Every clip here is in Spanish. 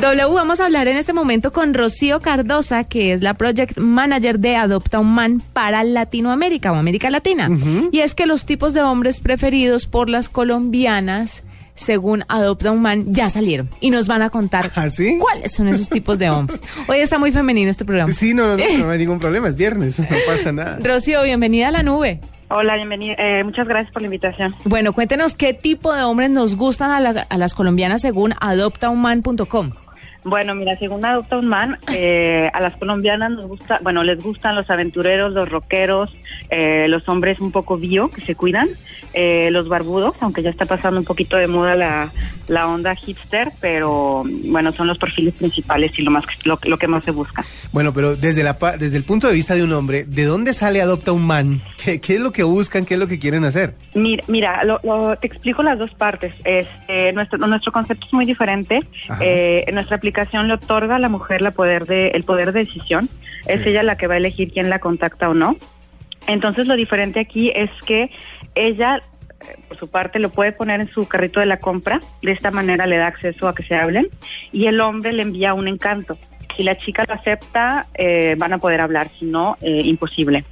W, vamos a hablar en este momento con Rocío Cardosa, que es la Project Manager de Adopta un Man para Latinoamérica o América Latina. Y es que los tipos de hombres preferidos por las colombianas, según Adopta un Man, ya salieron. Y nos van a contar ¿Ah, sí? cuáles son esos tipos de hombres. Hoy está muy femenino este programa. Sí, no, no, no, no hay ningún problema, es viernes, no pasa nada. Rocío, bienvenida a la nube. Hola, bienvenida. Eh, muchas gracias por la invitación. Bueno, cuéntenos qué tipo de hombres nos gustan a, la- a las colombianas según adoptaunman.com. Bueno, mira, según Adopta un Man, eh, a las colombianas nos gusta, bueno, les gustan los aventureros, los rockeros, eh, los hombres un poco bio, que se cuidan, eh, los barbudos, aunque ya está pasando un poquito de moda la, la onda hipster, pero bueno, son los perfiles principales y lo más lo, lo que más se busca. Bueno, pero desde, la, desde el punto de vista de un hombre, ¿de dónde sale Adopta un Man? ¿Qué, qué es lo que buscan? ¿Qué es lo que quieren hacer? Mira, mira lo, lo- te explico las dos partes. Este, nuestro, nuestro concepto es muy diferente. Eh, nuestra aplicación le otorga a la mujer la poder de, el poder de decisión. Es Sí. ella la que va a elegir quién la contacta o no. Entonces, lo diferente aquí es que ella, eh, por su parte, lo puede poner en su carrito de la compra. De esta manera le da acceso a que se hablen. Y el hombre le envía un encanto. Si la chica lo acepta, eh, van a poder hablar, si no, eh, imposible.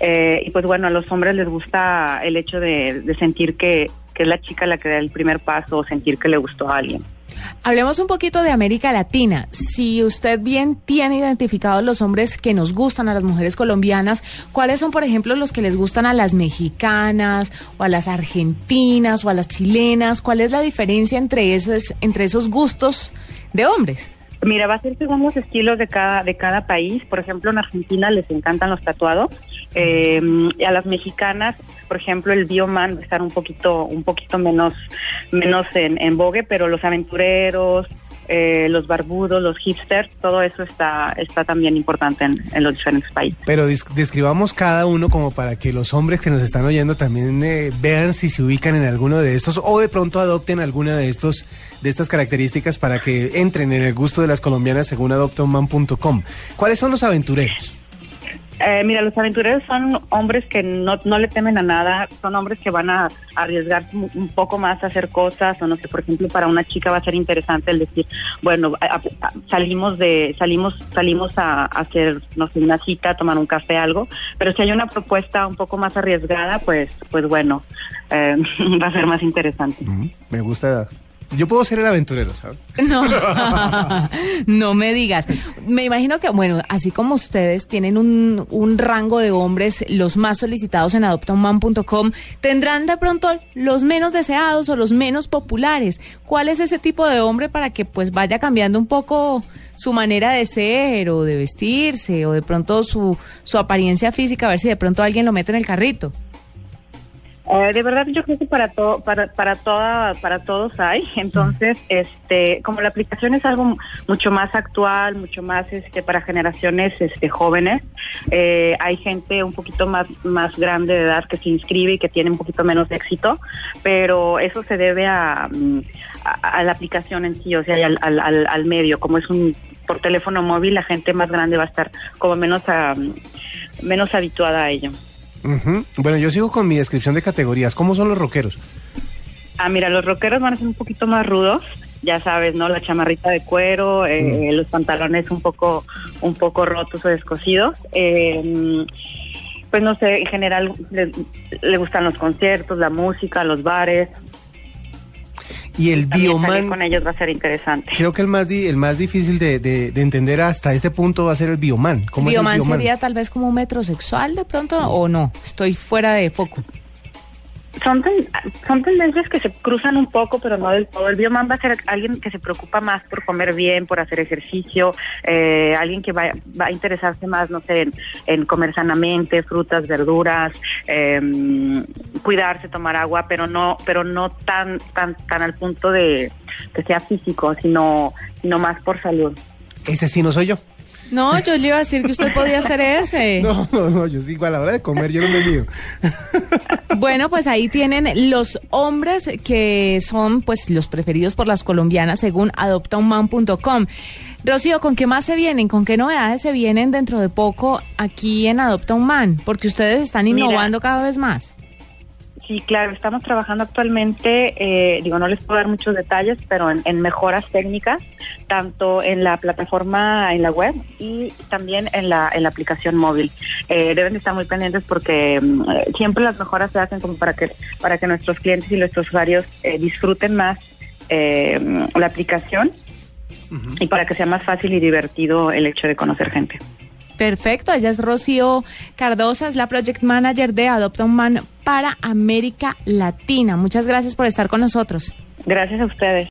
Eh, y pues bueno, a los hombres les gusta el hecho de, de sentir que, que es la chica la que da el primer paso o sentir que le gustó a alguien. Hablemos un poquito de América Latina. Si usted bien tiene identificados los hombres que nos gustan a las mujeres colombianas, ¿cuáles son, por ejemplo, los que les gustan a las mexicanas o a las argentinas o a las chilenas? ¿Cuál es la diferencia entre esos, entre esos gustos de hombres? Mira, va a ser según los estilos de cada de cada país. Por ejemplo, en Argentina les encantan los tatuados. Eh, a las mexicanas, por ejemplo, el bioman va a estar un poquito un poquito menos menos en, en vogue, pero los aventureros, eh, los barbudos, los hipsters, todo eso está está también importante en, los diferentes países. Pero describamos cada uno como para que los hombres que nos están oyendo también eh, vean si se ubican en alguno de estos o de pronto adopten alguna de estos de estas características para que entren en el gusto de las colombianas según adoptaunman.com. ¿Cuáles son los aventureros? Eh, mira, los aventureros son hombres que no, no le temen a nada, son hombres que van a arriesgar un poco más a hacer cosas, o no sé, por ejemplo, para una chica va a ser interesante el decir, bueno, salimos de, salimos, salimos a, a hacer, no sé, una cita, tomar un café, algo, pero si hay una propuesta un poco más arriesgada, pues, pues bueno, eh, va a ser más interesante. Me gusta. Yo puedo ser el aventurero, ¿sabes? No, no me digas. Me imagino que, bueno, así como ustedes tienen un, un rango de hombres, los más solicitados en adoptaunman.com, tendrán de pronto los menos deseados o los menos populares. ¿Cuál es ese tipo de hombre para que pues vaya cambiando un poco su manera de ser o de vestirse o de pronto su, su apariencia física, a ver si de pronto alguien lo mete en el carrito? Eh, de verdad yo creo que para todo para para toda para todos hay. Entonces este como la aplicación es algo mucho más actual mucho más este para generaciones este jóvenes eh, hay gente un poquito más más grande de edad que se inscribe y que tiene un poquito menos de éxito pero eso se debe a, mm, a, la aplicación en sí o sea al, al, al medio. Como es un por teléfono móvil la gente más grande va a estar como menos a, menos habituada a ello Ujú. Bueno, yo sigo con mi descripción de categorías. ¿Cómo son los rockeros? Ah, mira, los rockeros van a ser un poquito más rudos, ya sabes, ¿no? La chamarrita de cuero, eh, los pantalones un poco, un poco rotos o descosidos. Eh, pues no sé, en general le, le gustan los conciertos, la música, los bares. Y el También bioman, con ellos va a ser interesante. creo que el más, di- el más difícil de, de- de entender hasta este punto va a ser el bioman. ¿Cómo ¿Bioman es el bioman? sería tal vez como un metrosexual de pronto o no? Estoy fuera de foco. Son, ten- son tendencias que se cruzan un poco, pero no del todo. El bioman va a ser alguien que se preocupa más por comer bien, por hacer ejercicio, eh, alguien que va, va a interesarse más, no sé, en, en comer sanamente, frutas, verduras, eh, cuidarse, tomar agua, pero no, pero no tan, tan, tan al punto de que sea físico, sino, sino más por salud. Ese sí no soy yo. No, yo le iba a decir que usted podía hacer ese. No, no, no, yo sigo a la hora de comer, yo no me mido. Bueno, pues ahí tienen los hombres que son pues los preferidos por las colombianas según adoptaunman.com. Rocío, ¿con qué más se vienen? ¿Con qué novedades se vienen dentro de poco aquí en Adopta un Man? Porque ustedes están Mira. innovando cada vez más. Sí, claro, estamos trabajando actualmente, eh, digo, no les puedo dar muchos detalles, pero en, en mejoras técnicas, tanto en la plataforma, en la web y también en la, en la aplicación móvil. Eh, deben de estar muy pendientes porque mm, eh, siempre las mejoras se hacen como para que, para que nuestros clientes y nuestros usuarios eh, disfruten más eh, la aplicación y para que sea más fácil y divertido el hecho de conocer gente. Perfecto, ella es Rocío Cardosa, es la Project Manager de Adopta un Man para América Latina. Muchas gracias por estar con nosotros. Gracias a ustedes.